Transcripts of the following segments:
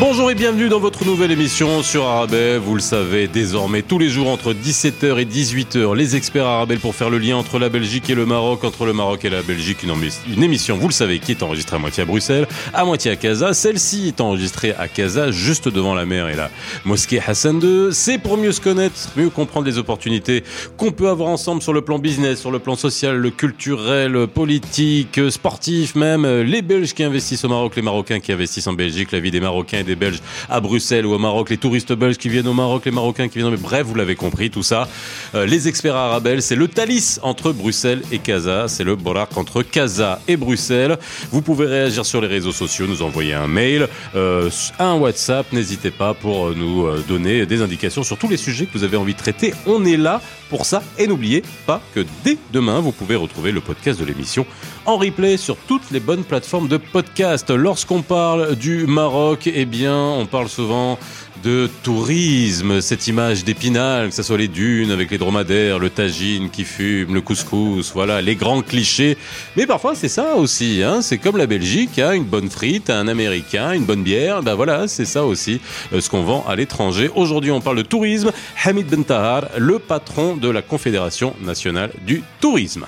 Bonjour et bienvenue dans votre nouvelle émission sur Arabelle. Vous le savez désormais tous les jours entre 17h et 18h, les experts Arabelle pour faire le lien entre la Belgique et le Maroc, entre le Maroc et la Belgique. Une, émission, vous le savez, qui est enregistrée à moitié à Bruxelles, à moitié à Casa. Celle-ci est enregistrée à Casa, juste devant la mer et la mosquée Hassan II. C'est pour mieux se connaître, mieux comprendre les opportunités qu'on peut avoir ensemble sur le plan business, sur le plan social, le culturel, politique, sportif même. Les Belges qui investissent au Maroc, les Marocains qui investissent en Belgique, la vie des Marocains et des Belges à Bruxelles ou au Maroc, les touristes belges qui viennent au Maroc, les Marocains qui viennent. Mais bref, vous l'avez compris, tout ça. Euh, les experts arabes, c'est le Thalys entre Bruxelles et Casa. C'est le Borak entre Casa et Bruxelles. Vous pouvez réagir sur les réseaux sociaux, nous envoyer un mail, euh, un WhatsApp. N'hésitez pas pour nous euh, donner des indications sur tous les sujets que vous avez envie de traiter. On est là pour ça. Et n'oubliez pas que dès demain, vous pouvez retrouver le podcast de l'émission en replay sur toutes les bonnes plateformes de podcast. Lorsqu'on parle du Maroc, eh bien, on parle souvent de tourisme, cette image d'épinal, que ce soit les dunes avec les dromadaires, le tagine qui fume, le couscous, voilà, les grands clichés. Mais parfois c'est ça aussi, hein, c'est comme la Belgique, hein, une bonne frite, un américain, une bonne bière, ben voilà, c'est ça aussi euh, ce qu'on vend à l'étranger. Aujourd'hui on parle de tourisme. Hamid Bentahar, le patron de la Confédération nationale du tourisme.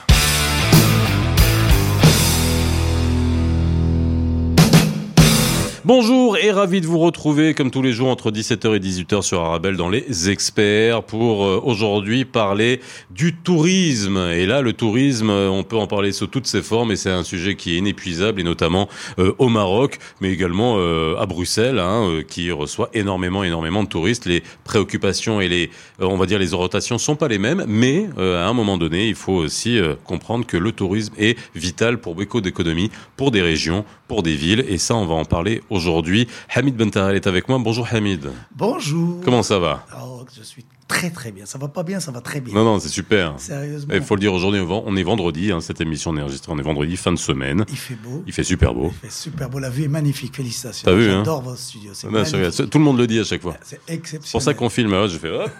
Bonjour et ravi de vous retrouver comme tous les jours entre 17h et 18h sur Arabelle dans les experts pour euh, aujourd'hui parler du tourisme. Et là, le tourisme, euh, on peut en parler sous toutes ses formes et c'est un sujet qui est inépuisable et notamment euh, au Maroc, mais également à Bruxelles, hein, qui reçoit énormément, énormément de touristes. Les préoccupations et les, on va dire, les orientations sont pas les mêmes, mais à un moment donné, il faut aussi comprendre que le tourisme est vital pour beaucoup d'économies, pour des régions, pour des villes, et ça, on va en parler aujourd'hui aujourd'hui. Hamid Bentahal est avec moi. Bonjour Hamid. Bonjour. Comment ça va? Oh, Je suis très très bien. Ça va pas bien, ça va très bien. Non, non, c'est super. Sérieusement. Il faut le dire aujourd'hui, on est vendredi. Hein, cette émission est enregistrée, on est vendredi, fin de semaine. Il fait beau. Il fait super beau. Il fait super beau. La vue est magnifique. Félicitations. T'as vu hein J'adore vos studios. Tout le monde le dit à chaque fois. C'est exceptionnel. C'est pour ça qu'on filme. je fais hop.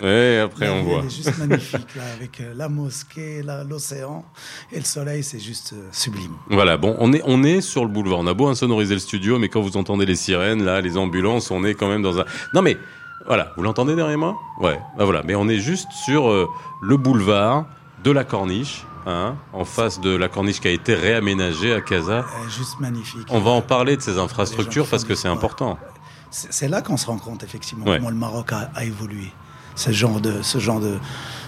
Et après, on voit. C'est juste magnifique, là, avec euh, la mosquée, l'océan et le soleil, c'est juste euh, sublime. Voilà, bon, on est, on est sur le boulevard. On a beau insonoriser le studio, mais quand vous entendez les sirènes, là, les ambulances, on est quand même dans un. Non, mais voilà, vous l'entendez derrière moi? Ouais, bah voilà, mais on est juste sur euh, le boulevard de la Corniche. Hein, en face de la corniche qui a été réaménagée à Casa. Juste magnifique. On va en parler de ces infrastructures parce que c'est important. C'est là qu'on se rend compte effectivement comment le Maroc a évolué ce genre de, ce genre de,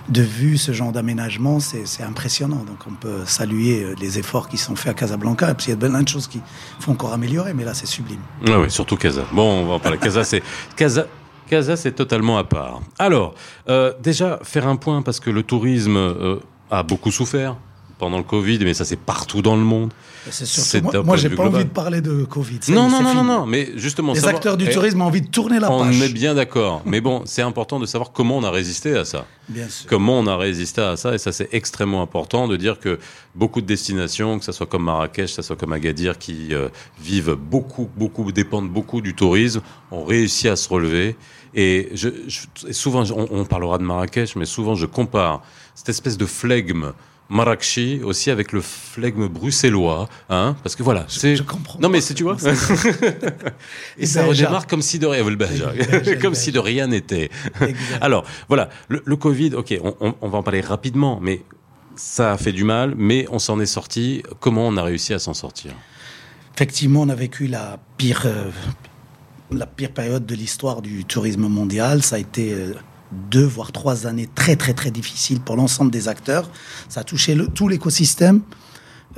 de vue, ce genre d'aménagement, c'est impressionnant. Donc on peut saluer euh, les efforts qui sont faits à Casablanca, parce qu'il y a plein de choses qui font encore améliorer, mais là c'est sublime. Oui, ouais, surtout Casa. Bon, on va en parler. Casa, c'est Casa. Casa, c'est totalement à part. Alors, euh, déjà, faire un point, parce que le tourisme euh, a beaucoup souffert pendant le Covid, mais ça c'est partout dans le monde. C'est moi, moi j'ai pas envie de parler de Covid. Non, non, non, non, non, mais justement. Les acteurs du tourisme ont envie de tourner la page. On est bien d'accord, mais bon, c'est important de savoir comment on a résisté à ça. Bien sûr. Comment on a résisté à ça, et ça c'est extrêmement important de dire que beaucoup de destinations, que ce soit comme Marrakech, que ce soit comme Agadir, qui euh, vivent beaucoup, beaucoup, dépendent beaucoup du tourisme, ont réussi à se relever. Et je, souvent, on, on parlera de Marrakech, mais souvent je compare cette espèce de flegme Marrakchi aussi avec le flegme bruxellois, hein, parce que voilà, c'est. Je, comprends. Non mais c'est tu vois. et ça redémarre comme si de rien, comme si de rien n'était. Alors voilà, le, Covid, ok, on, on, va en parler rapidement, mais ça a fait du mal, mais on s'en est sorti. Comment on a réussi à s'en sortir? Effectivement, on a vécu la pire. Euh, la pire période de l'histoire du tourisme mondial, ça a été euh, deux voire trois années très très très difficiles pour l'ensemble des acteurs. Ça a touché le, tout l'écosystème.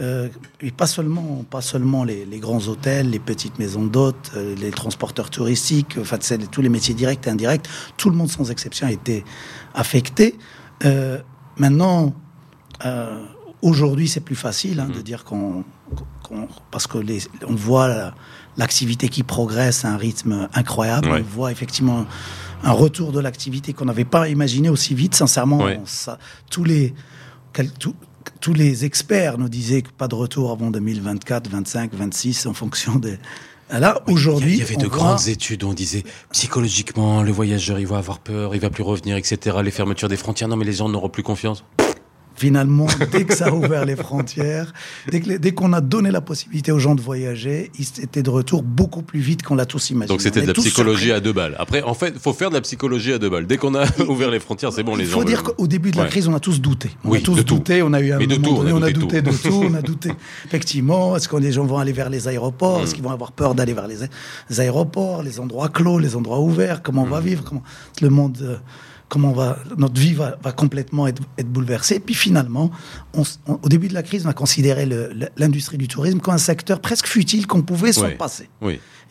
Euh, et pas seulement, pas seulement les, grands hôtels, les petites maisons d'hôtes, euh, les transporteurs touristiques, enfin, tous les métiers directs et indirects, tout le monde sans exception a été affecté. Euh, maintenant, aujourd'hui, c'est plus facile hein, de mmh. dire qu'on, parce que les, on voit l'activité qui progresse à un rythme incroyable. On voit effectivement un retour de l'activité qu'on n'avait pas imaginé aussi vite. Sincèrement, ça, tous les tous les experts nous disaient que pas de retour avant 2024, 25, 26 en fonction des Là, aujourd'hui. Il y avait de grandes études où on disait psychologiquement, le voyageur, il va avoir peur, il va plus revenir, etc. Les fermetures des frontières, non, mais les gens n'auront plus confiance. Finalement, dès que ça a ouvert les frontières, dès qu'on a donné la possibilité aux gens de voyager, ils étaient de retour beaucoup plus vite qu'on l'a tous imaginé. Donc c'était de la psychologie à deux balles. Après, en fait, il faut faire de la psychologie à deux balles. Dès qu'on a ouvert les frontières, c'est bon, les gens. Il faut dire qu'au début de la crise, on a tous douté. On a tous douté, on a eu un moment tout, donné, on a, douté, de tout, on a douté. Effectivement, est-ce que les gens vont aller vers les aéroports? Est-ce mm. qu'ils vont avoir peur d'aller vers les, aéroports, les endroits clos, les endroits ouverts? Comment on va mm. vivre? Comment le monde euh, comment va, notre vie va, complètement être, bouleversée. Puis finalement, au début de la crise, on a considéré l'industrie du tourisme comme un secteur presque futile qu'on pouvait s'en passer.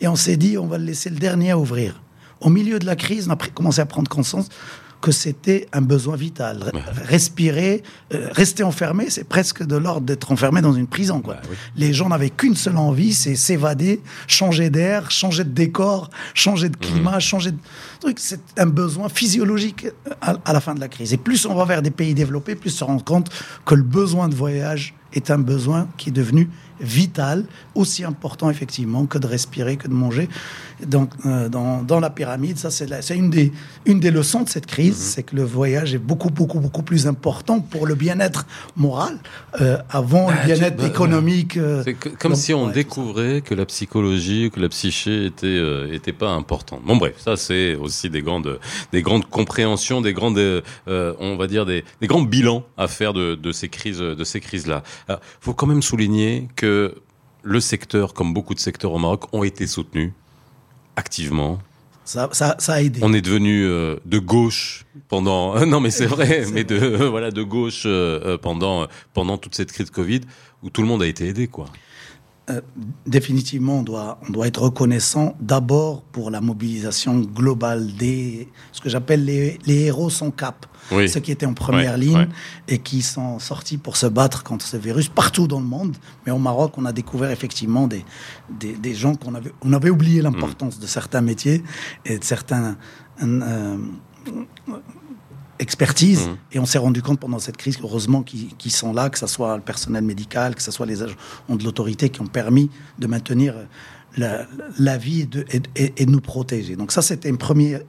Et on s'est dit, on va le laisser le dernier à ouvrir. Au milieu de la crise, on a commencé à prendre conscience que c'était un besoin vital. Respirer, euh, rester enfermé, c'est presque de l'ordre d'être enfermé dans une prison. Quoi. Bah Les gens n'avaient qu'une seule envie, c'est s'évader, changer d'air, changer de décor, changer de climat, mmh. changer de truc. C'est un besoin physiologique à, à, la fin de la crise. Et plus on va vers des pays développés, plus on se rend compte que le besoin de voyage est un besoin qui est devenu vital, aussi important effectivement que de respirer, que de manger. Donc, euh, dans, dans, la pyramide, ça c'est une des, une des leçons de cette crise, mhm. c'est que le voyage est beaucoup, beaucoup, beaucoup plus important pour le bien-être moral euh, avant le bah, bien-être bah, économique. Euh, c'est comme si on découvrait que la psychologie, que la psyché était, était pas importante. Bon bref, ça c'est aussi des grandes, des grandes compréhensions, des grandes, on va dire des, des grands bilans à faire de, de ces crises, de ces crises-là. Il faut quand même souligner que le secteur, comme beaucoup de secteurs au Maroc, ont été soutenus activement. Ça, a aidé. On est devenu euh, de gauche pendant. non, mais c'est vrai, mais de voilà de gauche euh, euh, pendant pendant toute cette crise de Covid où tout le monde a été aidé, quoi. Définitivement, on doit, on doit être reconnaissant d'abord pour la mobilisation globale des, ce que j'appelle les, les héros sans cap. Ceux qui étaient en première ligne et qui sont sortis pour se battre contre ce virus partout dans le monde. Mais au Maroc, on a découvert effectivement des, des, gens qu'on avait, on avait oublié l'importance de certains métiers et de certains euh, expertises. Mm. Et on s'est rendu compte pendant cette crise, heureusement, qu'ils sont là, que ce soit le personnel médical, que ce soit les agents de l'autorité qui ont permis de maintenir la, la vie et de, et de, nous protéger. Donc ça, c'était une première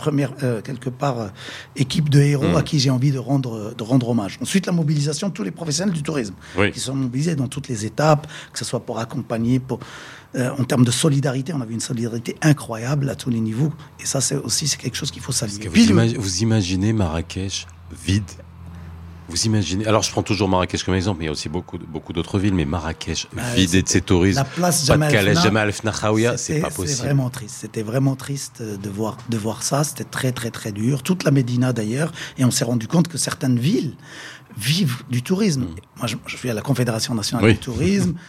première, euh, quelque part, euh, équipe de héros à mm. qui j'ai envie de rendre, de rendre hommage. Ensuite, la mobilisation de tous les professionnels du tourisme, qui sont mobilisés dans toutes les étapes, que ce soit pour accompagner, pour, euh, en termes de solidarité, on avait une solidarité incroyable à tous les niveaux. Et ça, c'est aussi c'est quelque chose qu'il faut saluer. vous imaginez Marrakech vide vous imaginez Alors, je prends toujours Marrakech comme exemple, mais il y a aussi beaucoup, beaucoup d'autres villes, mais Marrakech, ah, vidé de ses touristes. La place pas de Calais, Jamal c'est pas possible. C'est vraiment triste. C'était vraiment triste de voir, de voir ça. C'était très, très, très dur. Toute la Médina, d'ailleurs. Et on s'est rendu compte que certaines villes vivent du tourisme. Mm. Moi, je, suis à la Confédération nationale du tourisme.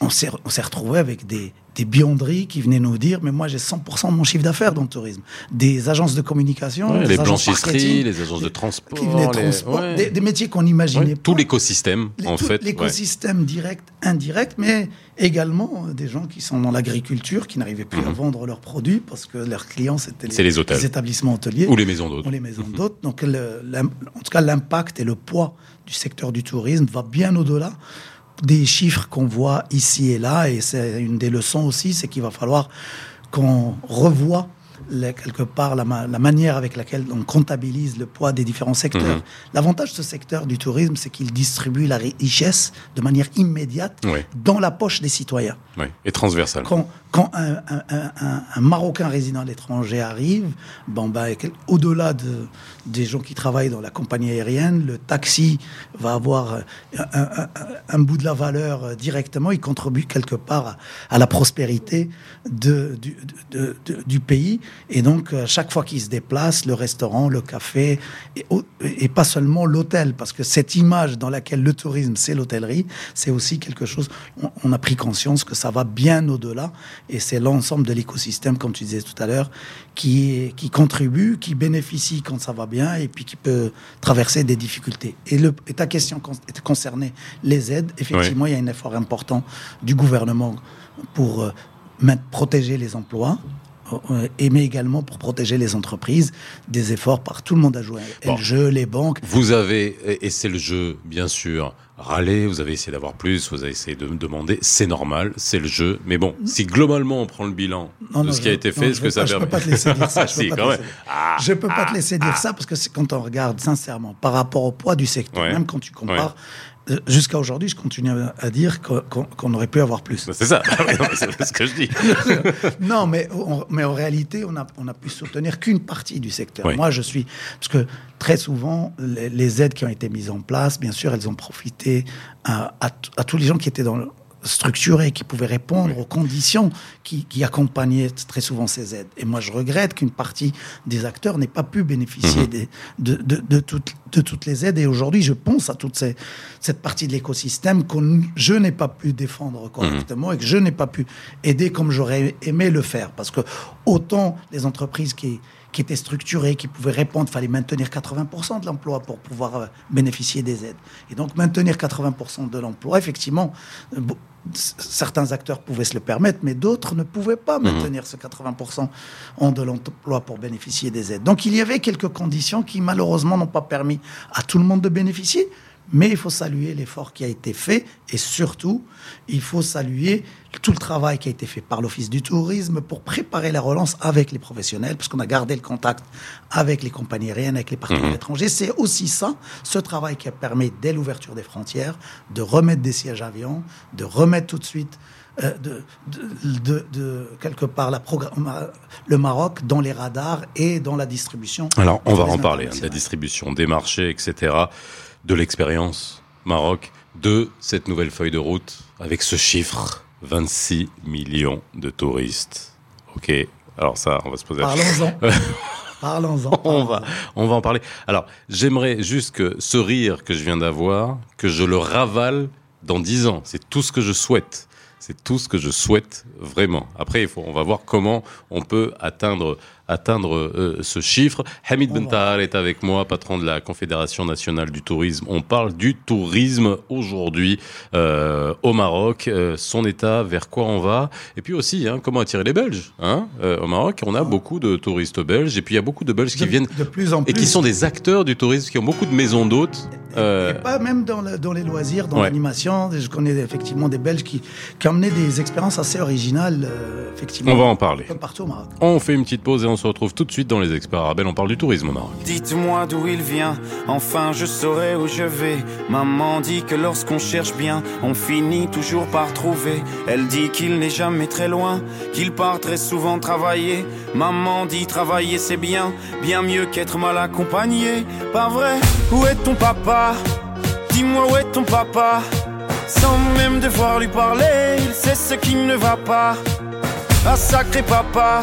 On s'est retrouvé avec des, des bionderies qui venaient nous dire mais moi j'ai 100% de mon chiffre d'affaires dans le tourisme. Des agences de communication les blanchisseries les agences de transport, des, métiers qu'on imaginait pas tout l'écosystème en fait l'écosystème direct indirect mais également euh, des gens qui sont dans l'agriculture qui n'arrivaient plus à mhm. vendre leurs produits parce que leurs clients c'était les, établissements hôteliers ou les maisons d'hôtes. Ou les maisons d'hôtes. Donc en tout cas l'impact et le poids du secteur du tourisme va bien au-delà des chiffres qu'on voit ici et là, et c'est une des leçons aussi, c'est qu'il va falloir qu'on revoie quelque part la, manière avec laquelle on comptabilise le poids des différents secteurs. Mhm. L'avantage de ce secteur du tourisme, c'est qu'il distribue la richesse de manière immédiate dans la poche des citoyens. Oui. Et transversale. Quand, quand un, Marocain résident à l'étranger arrive, bon, bah, au-delà de, des gens qui travaillent dans la compagnie aérienne, le taxi va avoir un, bout de la valeur euh, directement, il contribue quelque part à, la prospérité de, du, du, pays. Et donc, chaque fois qu'il se déplace, le restaurant, le café, et, pas seulement l'hôtel, parce que cette image dans laquelle le tourisme, c'est l'hôtellerie, c'est aussi quelque chose, on, a pris conscience que ça va bien au-delà, et c'est l'ensemble de l'écosystème, comme tu disais tout à l'heure, qui, qui contribue, qui bénéficie quand ça va bien, et puis qui peut traverser des difficultés. Et, le, ta question concernait les aides. Effectivement, il y a un effort important du gouvernement pour euh, protéger les emplois, euh, et mais également pour protéger les entreprises, des efforts par tout le monde à jouer. Le jeu, les banques. Vous avez, et c'est le jeu, bien sûr, râlé, vous avez essayé d'avoir plus, vous avez essayé de me demander, c'est normal, c'est le jeu. Mais bon, si globalement on prend le bilan de ce qui a été fait, ce que ça permet... Je peux pas te laisser dire ça. Je peux pas, te, ah, je peux pas ah, te laisser dire ah. ça parce que quand on regarde sincèrement par rapport au poids du secteur, Ouais. même quand tu compares, euh, jusqu'à aujourd'hui, je continue à, dire qu'on aurait pu avoir plus. C'est ça, c'est ce que je dis. non, mais, on- mais en réalité, on a, on a pu soutenir qu'une partie du secteur. Oui. Moi, je suis. Parce que très souvent, les, les aides qui ont été mises en place, bien sûr, elles ont profité à, à tous les gens qui étaient dans le structurés, qui pouvaient répondre aux conditions qui, qui accompagnaient très souvent ces aides. Et moi, je regrette qu'une partie des acteurs n'ait pas pu bénéficier Mhm. des- de, de, de toutes, de toutes les aides. Et aujourd'hui, je pense à toute ces- cette partie de l'écosystème que je n'ai pas pu défendre correctement et que je n'ai pas pu aider comme j'aurais aimé le faire. Parce que autant les entreprises qui, qui étaient structurées, qui pouvaient répondre, fallait maintenir 80% de l'emploi pour pouvoir euh, bénéficier des aides. Et donc maintenir 80% de l'emploi, effectivement, euh, certains acteurs pouvaient se le permettre, mais d'autres ne pouvaient pas maintenir ce 80% en de l'emploi pour bénéficier des aides. Donc il y avait quelques conditions qui malheureusement n'ont pas permis à tout le monde de bénéficier. Mais il faut saluer l'effort qui a été fait et surtout, il faut saluer tout le travail qui a été fait par l'Office du tourisme pour préparer la relance avec les professionnels, parce qu'on a gardé le contact avec les compagnies aériennes, avec les partenaires étrangers. C'est aussi ça, ce travail qui a permis, dès l'ouverture des frontières, de remettre des sièges avions, de remettre tout de suite euh, de, de, de- de- quelque part la le Maroc dans les radars et dans la distribution. Alors, on va en parler, hein, de la distribution, des marchés, etc., de l'expérience Maroc, de cette nouvelle feuille de route, avec ce chiffre, 26 millions de touristes. Ok, alors ça, on va se poser la Parlons-en. Parlons-en. on va, on va en parler. Alors, j'aimerais juste que ce rire que je viens d'avoir, que je le ravale dans dix ans. C'est tout ce que je souhaite. C'est tout ce que je souhaite vraiment. Après, il faut, on va voir comment on peut atteindre, atteindre euh, ce chiffre. Hamid On Ben va. Tahar est avec moi, patron de la Confédération nationale du tourisme. On parle du tourisme aujourd'hui euh, au Maroc, euh, son état, vers quoi on va, et puis aussi hein, comment attirer les Belges. Hein Euh, au Maroc, on a beaucoup de touristes belges, et puis il y a beaucoup de Belges qui de, viennent de plus en plus. et qui sont des acteurs du tourisme, qui ont beaucoup de maisons d'hôtes. Et pas même dans, le- dans les loisirs, dans Ouais. l'animation. Je connais effectivement des Belges qui, qui emmenaient des expériences assez originales, effectivement. on va en parler. Partout au Maroc. On fait une petite pause et on se retrouve tout de suite dans les experts arabes. On parle du tourisme au Maroc. Dites-moi d'où il vient, enfin je saurai où je vais. Maman dit que lorsqu'on cherche bien, on finit toujours par trouver. Elle dit qu'il n'est jamais très loin, qu'il part très souvent travailler. Maman dit travailler c'est bien, bien mieux qu'être mal accompagné. Pas vrai? Où est ton papa? Dis-moi où est ton papa Sans même devoir lui parler, il sait ce qui ne va pas. Ah sacré papa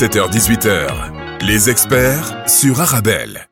17h-18h, les experts sur Arabelle.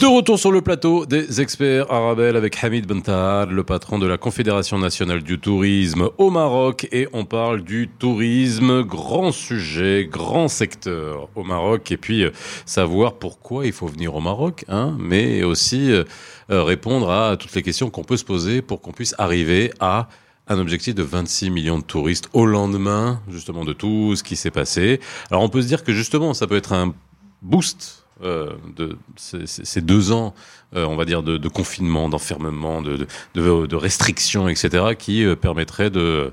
De retour sur le plateau des experts Arabelle avec Hamid Bentahar, le patron de la Confédération nationale du tourisme au Maroc. Et on parle du tourisme, grand sujet, grand secteur au Maroc. Et puis, euh, savoir pourquoi il faut venir au Maroc, hein, mais aussi euh, euh, répondre à toutes les questions qu'on peut se poser pour qu'on puisse arriver à un objectif de 26 millions de touristes au lendemain, justement, de tout ce qui s'est passé. Alors, on peut se dire que justement, ça peut être un boost euh, de ces, deux ans, euh, on va dire, de, confinement, d'enfermement, de, restrictions, etc., qui euh, permettraient de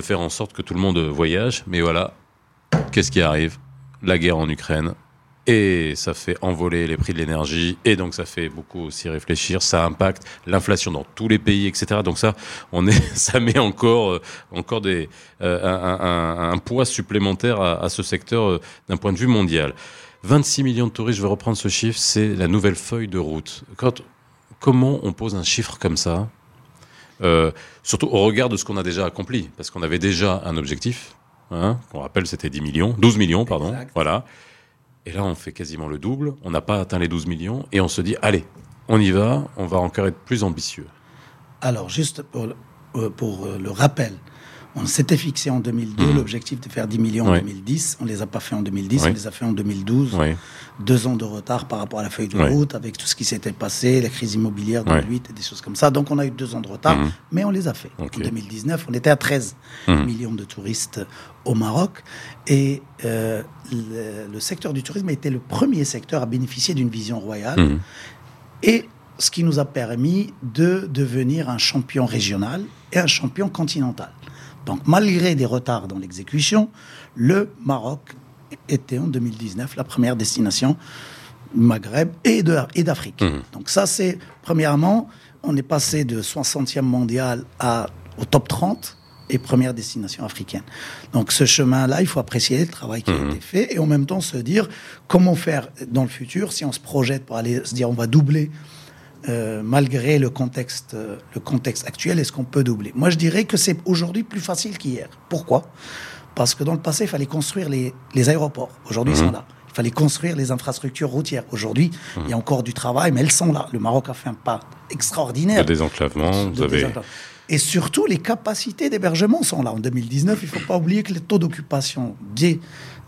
faire en sorte que tout le monde voyage. Mais voilà, qu'est-ce qui arrive? La guerre en Ukraine. Et ça fait envoler les prix de l'énergie, et donc ça fait beaucoup aussi réfléchir. Ça impacte l'inflation dans tous les pays, etc. Donc ça, on est, ça met encore, encore des, un, un, un, poids supplémentaire à, à ce secteur d'un point de vue mondial. 26 millions de touristes, je vais reprendre ce chiffre, c'est la nouvelle feuille de route. Quand, comment on pose un chiffre comme ça euh, Surtout au regard de ce qu'on a déjà accompli, parce qu'on avait déjà un objectif, hein, qu'on rappelle c'était 10 millions, 12 millions, pardon, exact. voilà. Et là, on fait quasiment le double, on n'a pas atteint les 12 millions, et on se dit, allez, on y va, on va encore être plus ambitieux. Alors, juste pour, euh, pour le rappel, on s'était fixé en 2002 mmh. l'objectif de faire 10 millions en oui. 2010. On ne les a pas fait en 2010, oui. on les a fait en 2012. Oui. Deux ans de retard par rapport à la feuille de route, avec tout ce qui s'était passé, la crise immobilière de 2008 et des choses comme ça. Donc on a eu deux ans de retard, mmh. mais on les a fait. Okay. En 2019, on était à 13 mmh. millions de touristes au Maroc. Et euh, le, le, secteur du tourisme a été le premier secteur à bénéficier d'une vision royale. Et ce qui nous a permis de devenir un champion régional et un champion continental. Donc, malgré des retards dans l'exécution, le Maroc était en 2019 la première destination Maghreb et d'Afrique. Mmh. Donc, ça, c'est premièrement, on est passé de 60e mondial à, au top 30 et première destination africaine. Donc, ce chemin-là, il faut apprécier le travail qui mmh. a été fait et en même temps se dire comment faire dans le futur si on se projette pour aller se dire on va doubler euh, malgré le contexte, euh, le contexte actuel, est-ce qu'on peut doubler? Moi, je dirais que c'est aujourd'hui plus facile qu'hier. Pourquoi? Parce que dans le passé, il fallait construire les, les aéroports. Aujourd'hui, mmh. ils sont là. Il fallait construire les infrastructures routières. Aujourd'hui, mmh. il y a encore du travail, mais elles sont là. Le Maroc a fait un pas extraordinaire. Le désenclavement, de vous avez... Et surtout, les capacités d'hébergement sont là. En 2019, il ne faut pas oublier que le taux d'occupation des,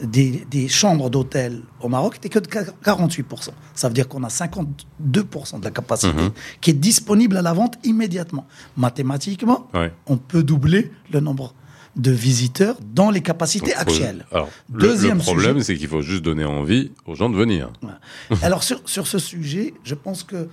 des, des, chambres d'hôtel au Maroc n'était que de 48%. Ça veut dire qu'on a 52% de la capacité mmh. qui est disponible à la vente immédiatement. Mathématiquement, ouais. on peut doubler le nombre de visiteurs dans les capacités actuelles. Alors, Deuxième le, le problème, c'est qu'il faut juste donner envie aux gens de venir. Ouais. alors, sur, sur ce sujet, je pense que,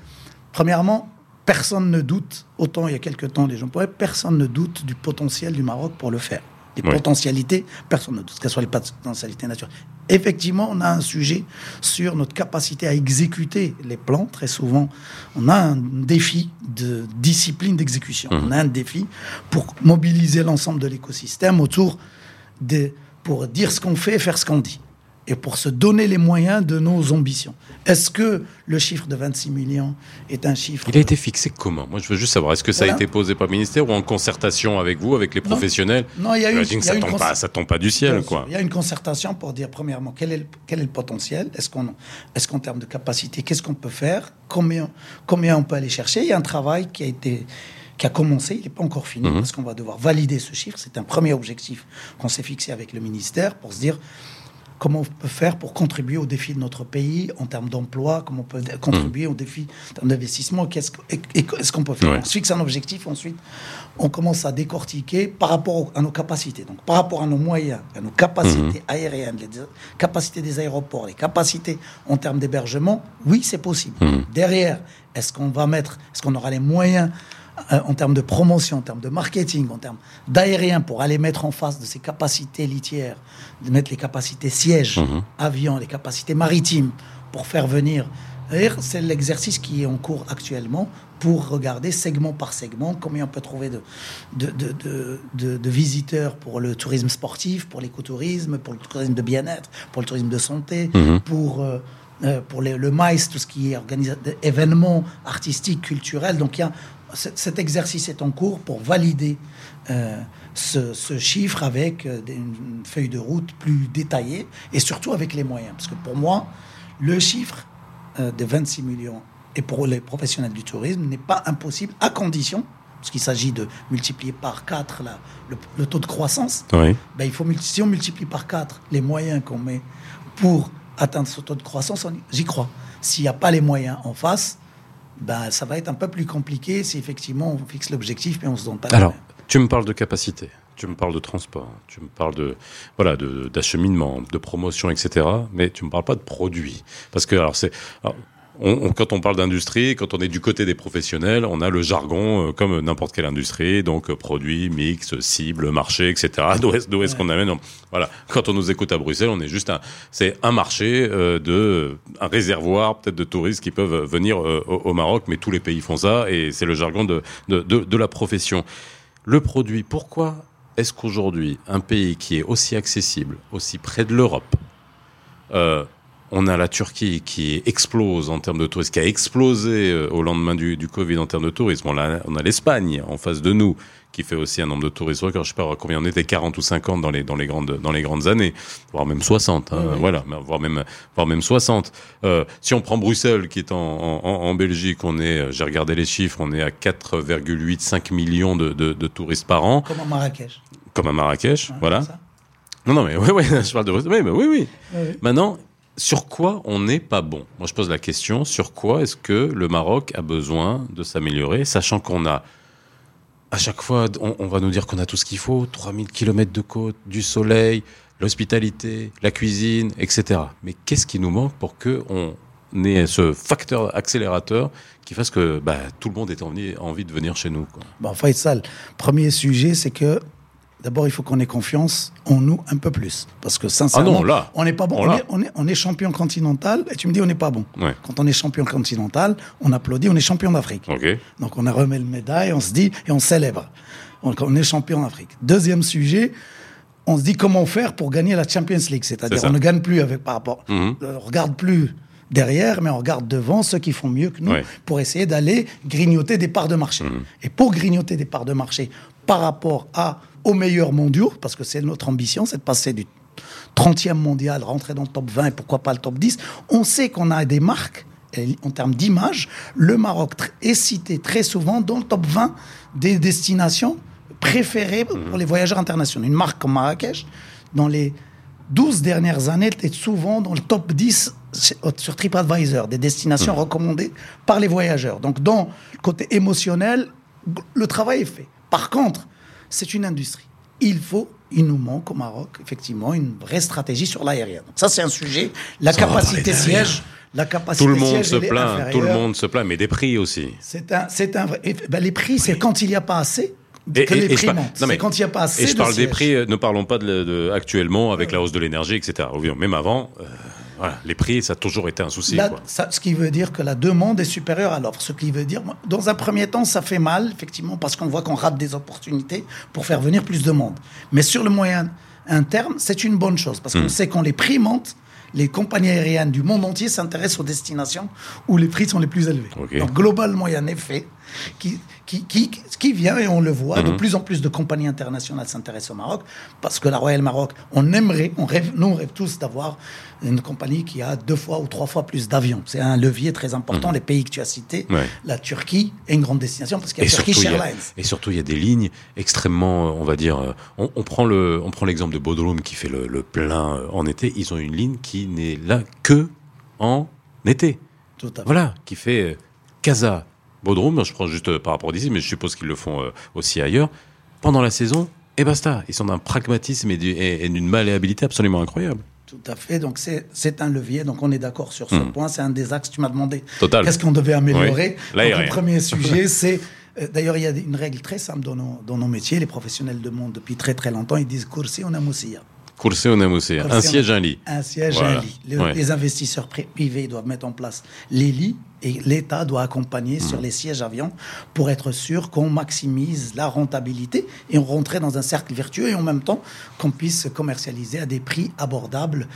premièrement, personne ne doute, autant il y a quelques temps les gens pourraient, personne ne doute du potentiel du Maroc pour le faire. Les oui. potentialités, personne ne doute, qu'elles soient les potentialités naturelles. Effectivement, on a un sujet sur notre capacité à exécuter les plans. Très souvent, on a un défi de discipline d'exécution. Mmh. On a un défi pour mobiliser l'ensemble de l'écosystème autour de, pour dire ce qu'on fait et faire ce qu'on dit. Et pour se donner les moyens de nos ambitions. Est-ce que le chiffre de 26 millions est un chiffre Il a été fixé comment? Moi, je veux juste savoir, est-ce que ça a été posé par le ministère ou en concertation avec vous, avec les professionnels? Non, il y a eu. ça, tombe ça tombe pas du ciel, quoi. Il y a une concertation pour dire, premièrement, quel est le, quel est le potentiel? Est-ce qu'on, est-ce qu'en termes de capacité, qu'est-ce qu'on peut faire? Combien, combien on peut aller chercher? Il y a un travail qui a été qui a commencé, il n'est pas encore fini, mhm. parce qu'on va devoir valider ce chiffre. C'est un premier objectif qu'on s'est fixé avec le ministère pour se dire comment on peut faire pour contribuer aux défis de notre pays en termes d'emploi, comment on peut contribuer aux défis d'investissement, qu'est-ce ce qu'on peut faire. On se fixe un objectif, ensuite on commence à décortiquer par rapport à nos capacités, donc par rapport à nos moyens, à nos capacités mhm. aériennes, les capacités des aéroports, les capacités en termes d'hébergement, oui c'est possible. Mhm. Derrière, est-ce qu'on va mettre, est-ce qu'on aura les moyens en termes de promotion, en termes de marketing, en termes d'aérien pour aller mettre en face de ces capacités litières, de mettre les capacités sièges, mhm. avions, les capacités maritimes pour faire venir. C'est l'exercice qui est en cours actuellement pour regarder segment par segment combien on peut trouver de, de, de, visiteurs pour le tourisme sportif, pour l'écotourisme, pour le tourisme de bien-être, pour le tourisme de santé, mhm. pour... Euh, euh, pour le MAIS, tout ce qui est événements artistiques, culturels. Donc il y a cet exercice est en cours pour valider euh, ce, chiffre avec euh, une feuille de route plus détaillée et surtout avec les moyens. Parce que pour moi, le chiffre euh, de 26 millions et pour les professionnels du tourisme n'est pas impossible à condition, parce qu'il s'agit de multiplier par 4 le, taux de croissance, ben, il faut, si on multiplie par 4 les moyens qu'on met pour atteindre ce taux de croissance, j'y crois. S'il n'y a pas les moyens en face, ben, ça va être un peu plus compliqué si effectivement on fixe l'objectif mais on se donne pas. Alors, tu me parles de capacité, tu me parles de transport, tu me parles de voilà d'acheminement, de, promotion, etc. Mais tu me parles pas de produits parce que alors c'est quand on parle d'industrie, quand on est du côté des professionnels, on a le jargon euh, comme n'importe quelle industrie, donc euh, produits, mix, cible, marché, etc. D'où est-ce qu'on amène Voilà. Quand on nous écoute à Bruxelles, on est juste un, c'est un marché euh, de, un réservoir peut-être de touristes qui peuvent venir au, Maroc, mais tous les pays font ça et c'est le jargon de, de, de, de la profession. Le produit, pourquoi est-ce qu'aujourd'hui un pays qui est aussi accessible, aussi près de l'Europe, euh, on a la Turquie qui explose en termes de tourisme, qui a explosé euh, au lendemain du, Covid en termes de tourisme. On a, on a l'Espagne en face de nous qui fait aussi un nombre de touristes record. Je sais pas combien on était, 40 ou 50 dans les, dans les, grandes, dans les grandes années, voire même 60, hein, voilà, voire même, voire même 60. Euh, si on prend Bruxelles, qui est en, en, Belgique, on est, j'ai regardé les chiffres, on est à 4,85 millions de, de, touristes par an. Comme à Marrakech. Comme à Marrakech, voilà. Non, non, mais oui, oui, je parle de Bruxelles. Oui, mais oui, oui. oui. Maintenant, sur quoi on n'est pas bon? Moi, je pose la question, sur quoi est-ce que le Maroc a besoin de s'améliorer, sachant qu'on a, à chaque fois, on, va nous dire qu'on a tout ce qu'il faut, 3000 km de côte, du soleil, l'hospitalité, la cuisine, etc. Mais qu'est-ce qui nous manque pour que on ait ce facteur accélérateur qui fasse que bah, tout le monde ait envie, envie de venir chez nous quoi? Bon, Faisal, premier sujet, c'est que D'abord, il faut qu'on ait confiance en nous un peu plus. Parce que sincèrement, ah on n'est pas bon. On, est, on, est, champion continental et tu me dis on n'est pas bon. Quand on est champion continental, on applaudit, on est champion d'Afrique. Donc on a remis le médaille, on se dit et on célèbre. On est champion d'Afrique. Deuxième sujet, on se dit comment faire pour gagner la Champions League. C'est-à-dire on ne gagne plus avec par rapport. Mhm. On regarde plus derrière, mais on regarde devant ceux qui font mieux que nous pour essayer d'aller grignoter des parts de marché. Mhm. Et pour grignoter des parts de marché par rapport à aux meilleurs mondiaux, parce que c'est notre ambition, c'est de passer du 30e mondial, rentrer dans le top 20 et pourquoi pas le top 10. On sait qu'on a des marques en termes d'image. Le Maroc est cité très souvent dans le top 20 des destinations préférées pour mhm. les voyageurs internationaux. Une marque comme Marrakech, dans les 12 dernières années, elle était souvent dans le top 10 sur TripAdvisor, des destinations mhm. recommandées par les voyageurs. Donc, dans le côté émotionnel, le travail est fait. Par contre, c'est une industrie. Il faut, il nous manque au Maroc, effectivement, une vraie stratégie sur l'aérien. Ça, c'est un sujet. La capacité siège. La capacité tout le monde se plaint, tout le monde se plaint, mais des prix aussi. C'est un, c'est un vrai. Ben, les prix, c'est quand il n'y a pas assez. que les prix montent. C'est quand il n'y a pas assez. Et je parle des prix. Euh, ne parlons pas de, actuellement avec la hausse de l'énergie, etc. Même avant. Euh, les prix, ça a toujours été un souci. ce qui veut dire que la demande est supérieure à l'offre. Ce qui veut dire, dans un premier temps, ça fait mal, effectivement, parce qu'on voit qu'on rate des opportunités pour faire venir plus de monde. Mais sur le moyen terme, c'est une bonne chose, parce qu'on hmm. sait qu'on les prix montent, les compagnies aériennes du monde entier s'intéressent aux destinations où les prix sont les plus élevés. Donc globalement, il y a un effet qui, qui, qui, qui vient et on le voit. De plus en plus de compagnies internationales s'intéressent au Maroc parce que la Royal Maroc, on aimerait, on rêve, nous on rêve tous d'avoir une compagnie qui a deux fois ou trois fois plus d'avions. C'est un levier très important. Les pays que tu as cités, Ouais. la Turquie est une grande destination parce qu'il y a Turkish Airlines. et surtout, il y a des lignes extrêmement, euh, on va dire, euh, on, on prend le, on prend l'exemple de Bodrum qui fait le, le plein euh, en été. Ils ont une ligne qui n'est là que en été. Tout à fait. Voilà, qui fait Casa, Bodrum. Je prends juste par rapport d'ici, mais je suppose qu'ils le font aussi ailleurs. Pendant la saison, et basta. Ils sont d'un pragmatisme et d'une malléabilité absolument incroyable. Tout à fait. Donc, c'est un levier. Donc, on est d'accord sur ce point. C'est un des axes. Tu m'as demandé Total. qu'est-ce qu'on devait améliorer. Oui. Donc, L'aérien. le premier sujet, c'est. euh, D'ailleurs, il y a une règle très simple dans nos, dans nos métiers. Les professionnels de monde, depuis très très longtemps, ils disent Coursi, on a moussia. Coursé, on. Comme Un siège, un lit. Un siège, Voilà. un lit. Ouais. Les investisseurs pri- privés doivent mettre en place les lits et l'État doit accompagner Mmh. sur les sièges avions pour être sûr qu'on maximise la rentabilité et on rentrait dans un cercle vertueux et en même temps qu'on puisse commercialiser à des prix abordables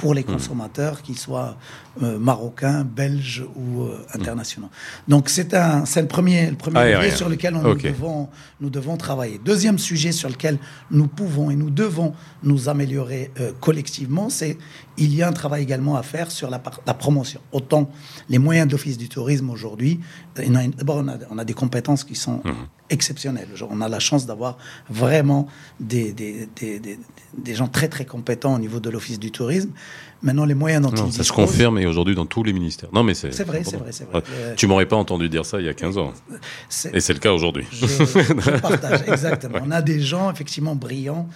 pour les consommateurs, qu'ils soient euh, marocains, belges ou euh, internationaux. Donc c'est un, c'est le premier, le premier levier sur lequel on, nous, devons, nous devons travailler. Deuxième sujet sur lequel nous pouvons et nous devons nous améliorer euh, collectivement, c'est il y a un travail également à faire sur la, la promotion. Autant les moyens de l'Office du tourisme aujourd'hui, euh, d'abord on a, on a des compétences qui sont exceptionnelles. Genre, On a la chance d'avoir vraiment des, des, des, des- des gens très très compétents au niveau de l'Office du tourisme. Maintenant, les moyens dont Non, ils ça se disposent- confirme et aujourd'hui dans tous les ministères. Non, mais c'est. Vrai, c'est vrai, c'est vrai. Ouais. Euh, Tu m'aurais pas entendu dire ça il y a 15 ans. Et c'est le cas aujourd'hui. je, je partage, exactement. On a des gens effectivement brillants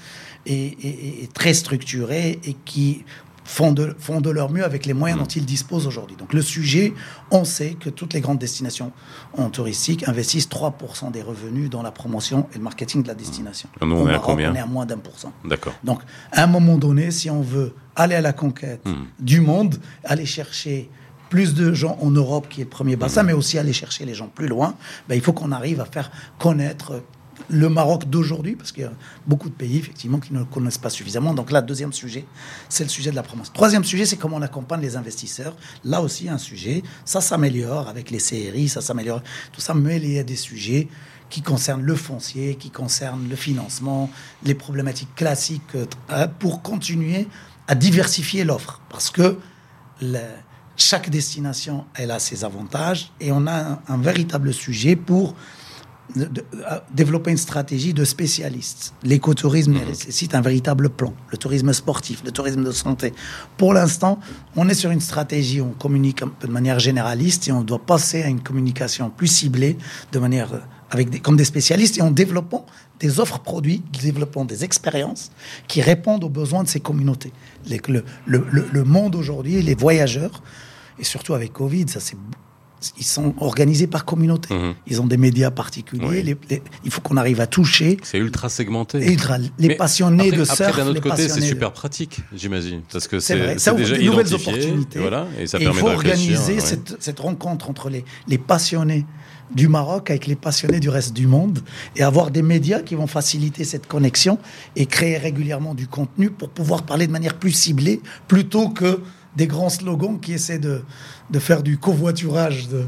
et, et- et très structurés et qui font de, font de leur mieux avec les moyens dont ils disposent aujourd'hui. Donc le sujet, on sait que toutes les grandes destinations en touristique investissent 3% des revenus dans la promotion et le marketing de la destination. Nous, on est à Maroc, combien On est à moins d'un pour cent. D'accord. Donc, à un moment donné, si on veut aller à la conquête Hmm. du monde, aller chercher plus de gens en Europe, qui est le premier bassin, Hmm. mais aussi aller chercher les gens plus loin, ben, il faut qu'on arrive à faire connaître le Maroc d'aujourd'hui, parce qu'il y a beaucoup de pays, effectivement, qui ne le connaissent pas suffisamment. Donc là, deuxième sujet, c'est le sujet de la promotion. Troisième sujet, c'est comment on accompagne les investisseurs. Là aussi, un sujet, ça s'améliore avec les CRI, ça s'améliore, tout ça, mais il y a des sujets qui concernent le foncier, qui concernent le financement, les problématiques classiques euh, pour continuer à diversifier l'offre. Parce que chaque destination, elle a ses avantages et on a un véritable sujet pour de- de- à développer une stratégie de spécialistes. L'écotourisme nécessite un véritable plan. Le tourisme sportif, le tourisme de santé. Pour l'instant, on est sur une stratégie, on communique un peu de manière généraliste et on doit passer à une communication plus ciblée, de manière euh, avec des, comme des spécialistes et en développant des offres produits, développant des expériences qui répondent aux besoins de ces communautés. Les- le, le- le- le monde aujourd'hui, les voyageurs, et surtout avec Covid, ça c'est ils sont organisés par communauté. Mhm. Ils ont des médias particuliers. Oui. les- les- il faut qu'on arrive à toucher. C'est ultra segmenté. Ultra- les Mais passionnés après, de après, surf, d'un les autre côté, c'est de- super pratique, j'imagine, parce que C'est ça ouvre déjà de nouvelles opportunités. Voilà, et ça Et il permet faut organiser ouais. cette, cette rencontre entre les, les passionnés du Maroc avec les passionnés du reste du monde et avoir des médias qui vont faciliter cette connexion et créer régulièrement du contenu pour pouvoir parler de manière plus ciblée plutôt que des grands slogans qui essaient de, de faire du covoiturage de,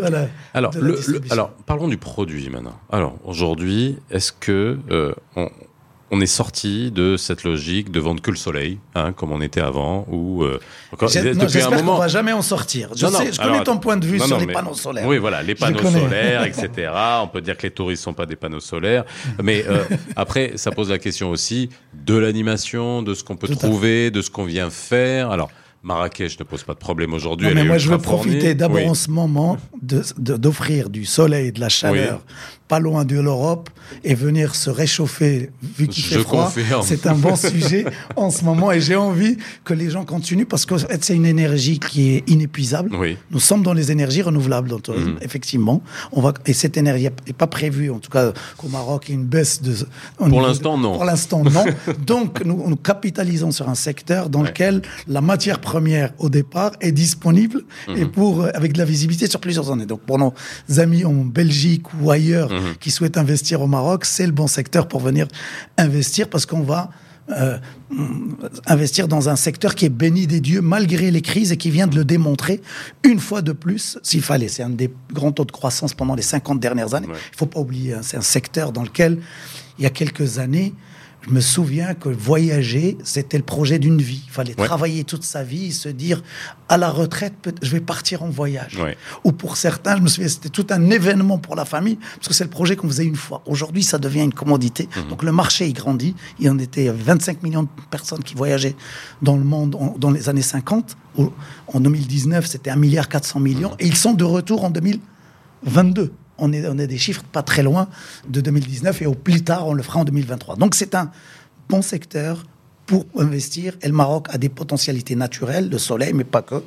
voilà, Alors, la le- alors, parlons du produit maintenant. Alors, aujourd'hui, est-ce que euh, on, on est sorti de cette logique de vendre que le soleil, hein, comme on était avant, ou euh, J'espère qu'on moment. va jamais en sortir. Je, Non, non, sais, je connais alors, ton point de vue non, sur les mais- panneaux solaires. Oui, voilà, les panneaux connais. solaires, etc. On peut dire que les touristes sont pas des panneaux solaires, mais euh, après, ça pose la question aussi de l'animation, de ce qu'on peut Tout trouver, de ce qu'on vient faire. Alors. Marrakech ne pose pas de problème aujourd'hui. Mais moi, je veux fournie. profiter d'abord Oui. en ce moment de- de- d'offrir du soleil et de la chaleur pas loin de l'Europe et venir se réchauffer vu qu'il fait froid. C'est un bon sujet en ce moment et j'ai envie que les gens continuent parce que c'est une énergie qui est inépuisable. Oui. Nous sommes dans les énergies renouvelables tourisme, Mhm. effectivement. On va, et cette énergie n'est pas prévue, en tout cas qu'au Maroc, il y ait une baisse de... Pour l'instant, de- non. Pour l'instant, non. Donc, nous, nous capitalisons sur un secteur dans Ouais. lequel la matière première, au départ, est disponible Mhm. et pour, euh, avec de la visibilité sur plusieurs années. Donc, pour nos amis en Belgique ou ailleurs Mhm. qui souhaitent investir au Maroc, c'est le bon secteur pour venir investir parce qu'on va euh, investir dans un secteur qui est béni des dieux malgré les crises et qui vient de le démontrer une fois de plus, s'il fallait. C'est un des grands taux de croissance pendant les 50 dernières années. Il ne faut pas oublier, hein, c'est un secteur dans lequel, il y a quelques années, je me souviens que voyager, c'était le projet d'une vie. Il fallait travailler toute sa vie et se dire, à la retraite, je vais partir en voyage. Ou pour certains, je me souviens, c'était tout un événement pour la famille, parce que c'est le projet qu'on faisait une fois. Aujourd'hui, ça devient une commodité. Mhm. Donc le marché, il grandit. Il y en était 25 millions de personnes qui voyageaient dans le monde dans les années 50. En 2019, c'était 1 milliard 400 millions. Mhm. Et ils sont de retour en 2022 on est, on est des chiffres pas très loin de 2019 et au plus tard, on le fera en 2023. Donc c'est un bon secteur pour investir. Et le Maroc a des potentialités naturelles, le soleil, mais pas que.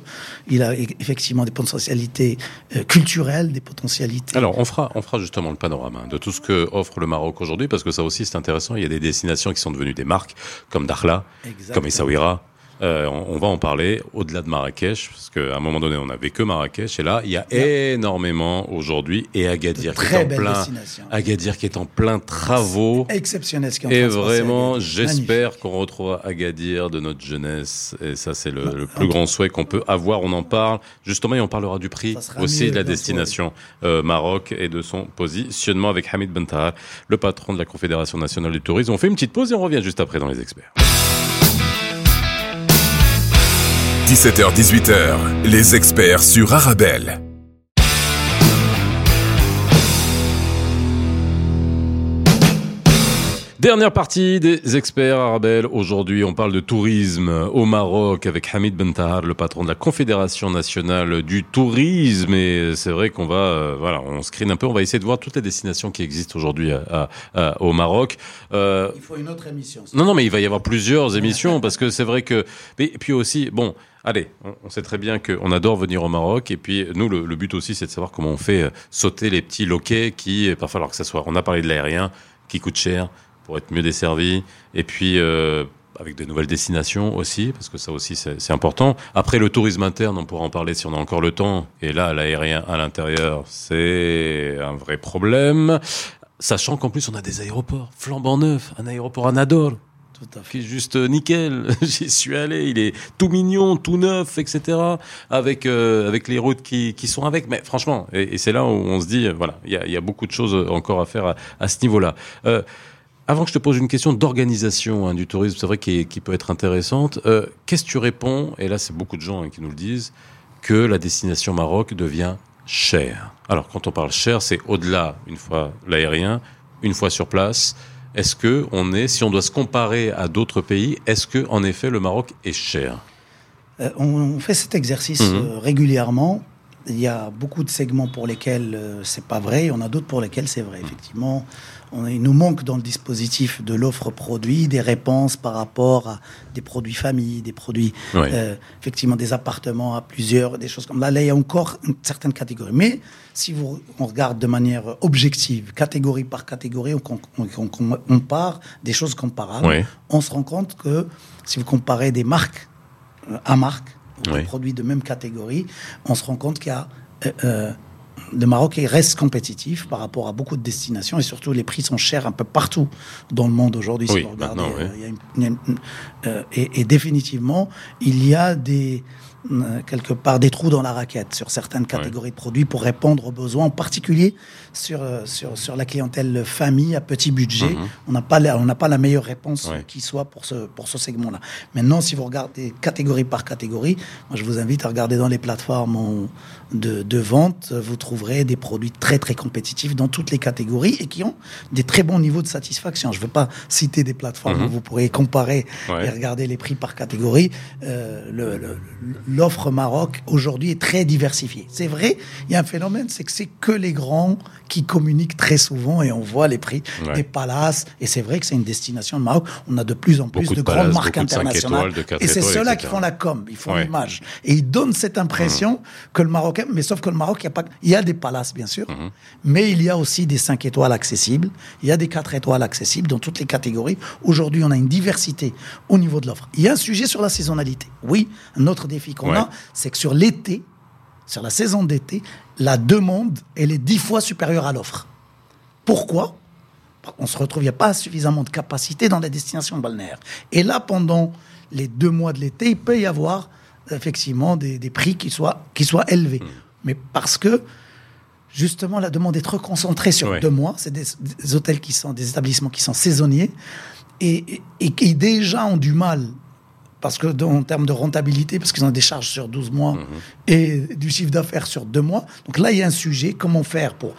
Il a effectivement des potentialités euh, culturelles, des potentialités. Alors, on fera, on fera justement le panorama de tout ce que offre le Maroc aujourd'hui, parce que ça aussi, c'est intéressant. Il y a des destinations qui sont devenues des marques, comme Dakhla, comme Essaouira, euh, on, va en parler au-delà de Marrakech, parce qu'à un moment donné, on n'avait que Marrakech, et là, il y a énormément aujourd'hui, et Agadir qui est en plein, Agadir qui est en plein travaux. Exceptionnel ce qui est en Et vraiment, j'espère qu'on retrouvera Agadir de notre jeunesse, et ça, c'est le, bah, plus grand souhait qu'on peut avoir. On en parle justement, et on parlera du prix aussi de la destination euh, Maroc et de son positionnement avec Hamid Bentahar, le patron de la Confédération nationale du tourisme. On fait une petite pause et on revient juste après dans les experts. 17h-18h, les experts sur Arabelle. Dernière partie des experts Arabelle. Aujourd'hui, on parle de tourisme au Maroc avec Hamid Bentahar, le patron de la Confédération nationale du tourisme. Et c'est vrai qu'on va, euh, voilà, on screen un peu, on va essayer de voir toutes les destinations qui existent aujourd'hui au Maroc. Euh, il faut une autre émission. Non, non, mais il va y avoir plusieurs émissions parce que c'est vrai que, et puis aussi, bon, Allez, on, sait très bien qu'on adore venir au Maroc. Et puis, nous, le, but aussi, c'est de savoir comment on fait euh, sauter les petits loquets qui, va falloir que ça soit. On a parlé de l'aérien qui coûte cher pour être mieux desservi. Et puis, euh, avec de nouvelles destinations aussi, parce que ça aussi, c'est important. Après, le tourisme interne, on pourra en parler si on a encore le temps. Et là, l'aérien à l'intérieur, c'est un vrai problème. Sachant qu'en plus, on a des aéroports flambant neufs. Un aéroport à Nador, tout à fait. juste euh, nickel. J'y suis allé. Il est tout mignon, tout neuf, etc. Avec euh, avec les routes qui, qui sont avec. Mais franchement, et, c'est là où on se dit, voilà, il y a, y a, beaucoup de choses encore à faire à, ce niveau-là. Euh, avant que je te pose une question d'organisation hein, du tourisme, c'est vrai qui, peut être intéressante. Euh, Qu'est-ce que tu réponds Et là, c'est beaucoup de gens hein, qui nous le disent que la destination Maroc devient chère? Alors, quand on parle cher, c'est au-delà, une fois l'aérien, une fois sur place est-ce que on est, si on doit se comparer à d'autres pays, est-ce que en effet le Maroc est cher? Euh, on, fait cet exercice mhm. euh, régulièrement. Il y a beaucoup de segments pour lesquels euh, c'est pas vrai, il y en a d'autres pour lesquels c'est vrai. Effectivement, il nous manque dans le dispositif de l'offre produit des réponses par rapport à des produits famille, des produits, euh, effectivement, des appartements à plusieurs, des choses comme là. Là, il y a encore une certaine catégorie. Mais si vous, on regarde de manière objective, catégorie par catégorie, on, compare des choses comparables, on se rend compte que si vous comparez des marques euh, marque, des produits de même catégorie, on se rend compte qu'il y a euh, le Maroc reste compétitif par rapport à beaucoup de destinations et surtout les prix sont chers un peu partout dans le monde aujourd'hui. et, définitivement, il y a des euh, quelque part des trous dans la raquette sur certaines catégories de produits pour répondre aux besoins, en particulier sur, euh, sur, sur la clientèle famille à petit budget. Mhm. On n'a pas, la, on pas la meilleure réponse qui soit pour ce, pour ce segment-là. Maintenant, si vous regardez catégorie par catégorie, moi je vous invite à regarder dans les plateformes de, de vente, vous trouverez des produits très très compétitifs dans toutes les catégories et qui ont des très bons niveaux de satisfaction. Je ne veux pas citer des plateformes mhm. où vous pourrez comparer et regarder les prix par catégorie. Euh, le l'offre Maroc aujourd'hui est très diversifiée. C'est vrai, il y a un phénomène, c'est que c'est que les grands qui communiquent très souvent et on voit les prix des palaces. Et c'est vrai que c'est une destination de Maroc. On a de plus en plus de, grandes marques internationales. et c'est ceux-là qui font la com, ils font l'image. Et ils donnent cette impression mmh. que le Maroc, mais sauf que le Maroc, il y a pas, il y a des palaces bien sûr, mmh. mais il y a aussi des 5 étoiles accessibles. Il y a des 4 étoiles accessibles dans toutes les catégories. Aujourd'hui, on a une diversité au niveau de l'offre. Il y a un sujet sur la saisonnalité. Oui, un autre défi qu'on c'est que sur l'été, sur la saison d'été, la demande, elle est dix fois supérieure à l'offre. Pourquoi? On se retrouve, il n'y a pas suffisamment de capacité dans les destinations balnéaires. Et là, pendant les deux mois de l'été, il peut y avoir effectivement des, prix qui soient, qui soient élevés. Mmh. Mais parce que justement, la demande est trop concentrée sur deux mois. C'est des, hôtels qui sont, des établissements qui sont saisonniers et, qui déjà ont du mal parce que en termes de rentabilité, parce qu'ils ont des charges sur 12 mois mmh. et du chiffre d'affaires sur deux mois. Donc là, il y a un sujet, comment faire pour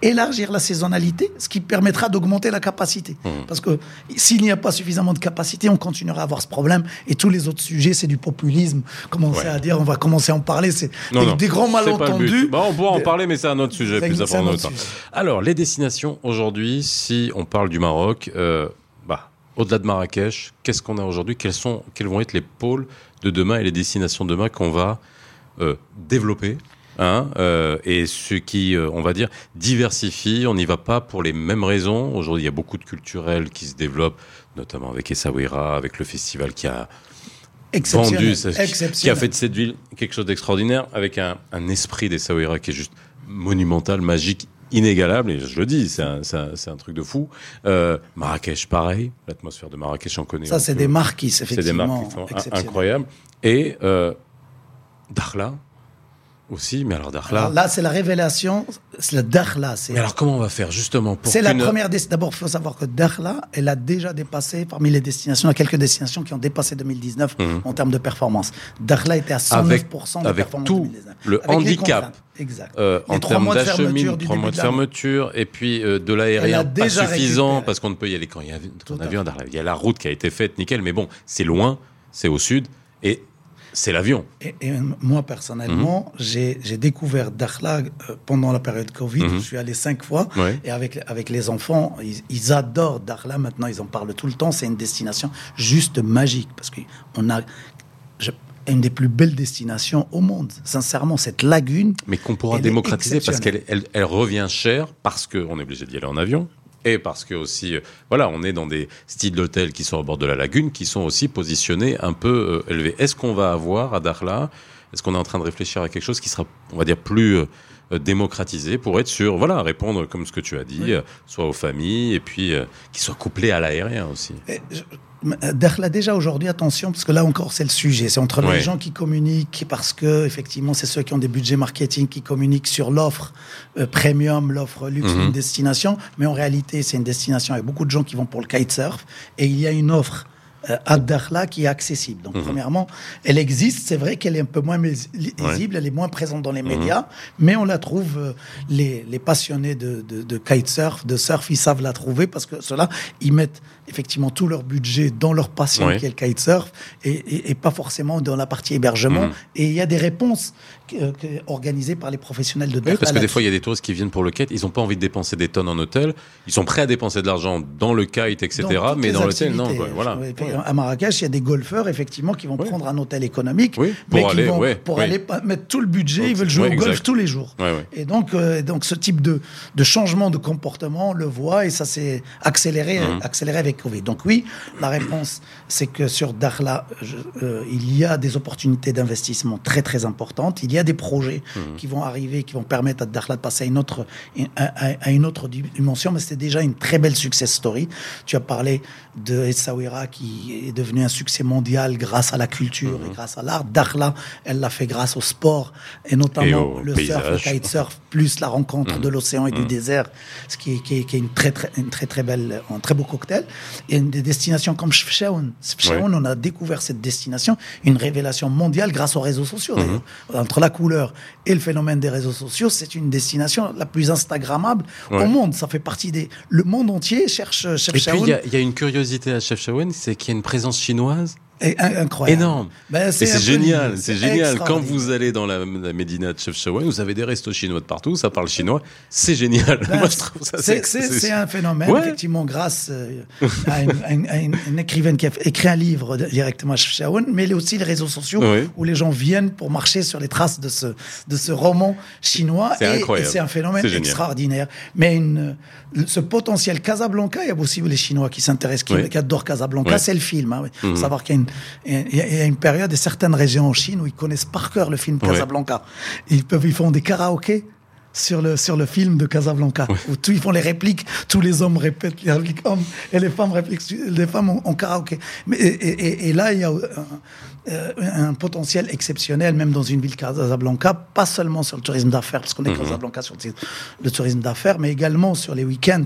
élargir la saisonnalité, ce qui permettra d'augmenter la capacité. Mmh. Parce que s'il n'y a pas suffisamment de capacité, on continuera à avoir ce problème. Et tous les autres sujets, c'est du populisme. Commencer à dire, on va commencer à en parler, c'est des, grands malentendus. on pourra en parler, mais c'est un autre sujet plus important. Alors, les destinations aujourd'hui, si on parle du Maroc, euh, bah, au-delà de Marrakech, qu'est-ce qu'on a aujourd'hui? Quels, sont, quels vont être les pôles de demain et les destinations de demain qu'on va euh, développer Hein, euh, et ce qui, euh, on va dire, diversifie? On n'y va pas pour les mêmes raisons. Aujourd'hui, il y a beaucoup de culturels qui se développent, notamment avec Essaouira, avec le festival qui a vendu, qui a fait de cette ville quelque chose d'extraordinaire, avec un, esprit d'Essaouira qui est juste monumental, magique, inégalable, et je le dis, c'est un, un, truc de fou. Euh, Marrakech, pareil, l'atmosphère de Marrakech, on connaît. Ça, c'est des marques qui, C'est des marques qui sont incroyables. Et euh, Dakhla, aussi, mais alors Dakhla. là, c'est la révélation, c'est le Dakhla. Mais alors comment on va faire justement pour C'est la première D'abord, il faut savoir que Dakhla, elle a déjà dépassé parmi les destinations, il y a quelques destinations qui ont dépassé 2019 mhm. en termes de performance. Dakhla était à 109% avec, de avec tout le handicap. Exact. Euh, en termes d'acheminement, trois mois de fermeture, et puis euh, de l'aérien pas suffisant parce qu'on ne peut y aller quand il y a un avion. Il y a la route qui a été faite, nickel, mais bon, c'est loin, c'est au sud, et c'est l'avion. Et, moi, personnellement, mhm. j'ai découvert Dakhla euh, pendant la période Covid. Mhm. Je suis allé cinq fois. Et avec, avec les enfants, ils, adorent Dakhla. Maintenant, ils en parlent tout le temps. C'est une destination juste magique. Parce qu'on a une des plus belles destinations au monde. Sincèrement, cette lagune. Mais qu'on pourra démocratiser parce qu'elle elle, revient cher, parce qu'on est obligé d'y aller en avion et parce que aussi, euh, voilà, on est dans des styles d'hôtels qui sont au bord de la lagune, qui sont aussi positionnés un peu euh, élevés. Est-ce qu'on va avoir à Dakhla, est-ce qu'on est en train de réfléchir à quelque chose qui sera, on va dire, plus euh, démocratisé pour être sûr, voilà, répondre comme ce que tu as dit, soit aux familles et puis qui soit couplé à l'aérien aussi? Dakhla, déjà aujourd'hui, attention, parce que là encore, c'est le sujet. C'est entre les gens qui communiquent, parce que, effectivement, c'est ceux qui ont des budgets marketing qui communiquent sur l'offre euh, premium, l'offre luxe d'une mhm. destination. Mais en réalité, c'est une destination avec beaucoup de gens qui vont pour le kitesurf. Et il y a une offre euh, à Dakhla qui est accessible. Donc, mhm. premièrement, elle existe. C'est vrai qu'elle est un peu moins visible, elle est moins présente dans les mhm. médias, mais on la trouve. Euh, les, les, passionnés de, de, de, kitesurf, de surf, ils savent la trouver parce que cela, ils mettent effectivement tout leur budget dans leur passion qui est le kitesurf et, et, pas forcément dans la partie hébergement. Mhm. Et il y a des réponses euh, organisées par les professionnels de. Oui, parce que des fois, il y a des touristes qui viennent pour le kite, ils n'ont pas envie de dépenser des tonnes en hôtel, ils sont prêts à dépenser de l'argent dans le kite, etc. mais dans l'hôtel, non. Voilà à Marrakech, il y a des golfeurs, effectivement, qui vont prendre un hôtel économique, pour mais aller, qui vont, pour aller mettre tout le budget, ils veulent jouer au golf tous les jours. Et donc, euh, donc, ce type de, de, changement de comportement, on le voit, et ça s'est accéléré, mhm. accéléré avec Donc oui, la réponse, c'est que sur Dakhla, euh, il y a des opportunités d'investissement très, très importantes. Il y a des projets mhm. qui vont arriver, qui vont permettre à Dakhla de passer à une autre, à, une autre dimension, mais c'était déjà une très belle success story. Tu as parlé de Essaouira qui est devenu un succès mondial grâce à la culture et mhm. grâce à l'art. Dakhla, elle l'a fait grâce au sport et notamment le surf, le kitesurf, plus la rencontre mhm. de l'océan et du désert, ce qui est, qui est, une, très, très, une très très belle, un très beau cocktail. Et des destinations comme Chefchaouen. Chefchaouen, on a découvert cette destination, une révélation mondiale grâce aux réseaux sociaux. Entre la couleur et le phénomène des réseaux sociaux, c'est une destination la plus instagrammable au monde. Ça fait partie des. Le monde entier cherche Chefchaouen. Et puis il y, a une curiosité à Chefchaouen, c'est qu'il y a une présence chinoise incroyable. Énorme. Ben, c'est génial, c'est génial. Quand vous allez dans la, la Médina de Chefchaouen, vous avez des restos chinois de partout, ça parle chinois, c'est génial. Ben, Moi, je trouve ça c'est un phénomène, effectivement, grâce euh, à, une, écrivaine qui a écrit un livre directement à Chefchaouen, mais aussi les réseaux sociaux où les gens viennent pour marcher sur les traces de ce, de ce roman chinois. Et, c'est un phénomène extraordinaire. Mais une, ce potentiel Casablanca, il y a aussi les Chinois qui s'intéressent, qui, adorent Casablanca, c'est le film. Hein, mhm. savoir qu'il y a une il y a une période et certaines régions en Chine où ils connaissent par cœur le film Casablanca. Ils peuvent, ils font des karaokés sur le, sur le film de Casablanca, où tout, ils font les répliques, tous les hommes répètent les répliques hommes, et les femmes répliquent, les femmes en, karaoké. Mais, et, et, là, il y a un, un, potentiel exceptionnel, même dans une ville Casablanca, pas seulement sur le tourisme d'affaires, parce qu'on est mhm. Casablanca sur le tourisme d'affaires, mais également sur les week-ends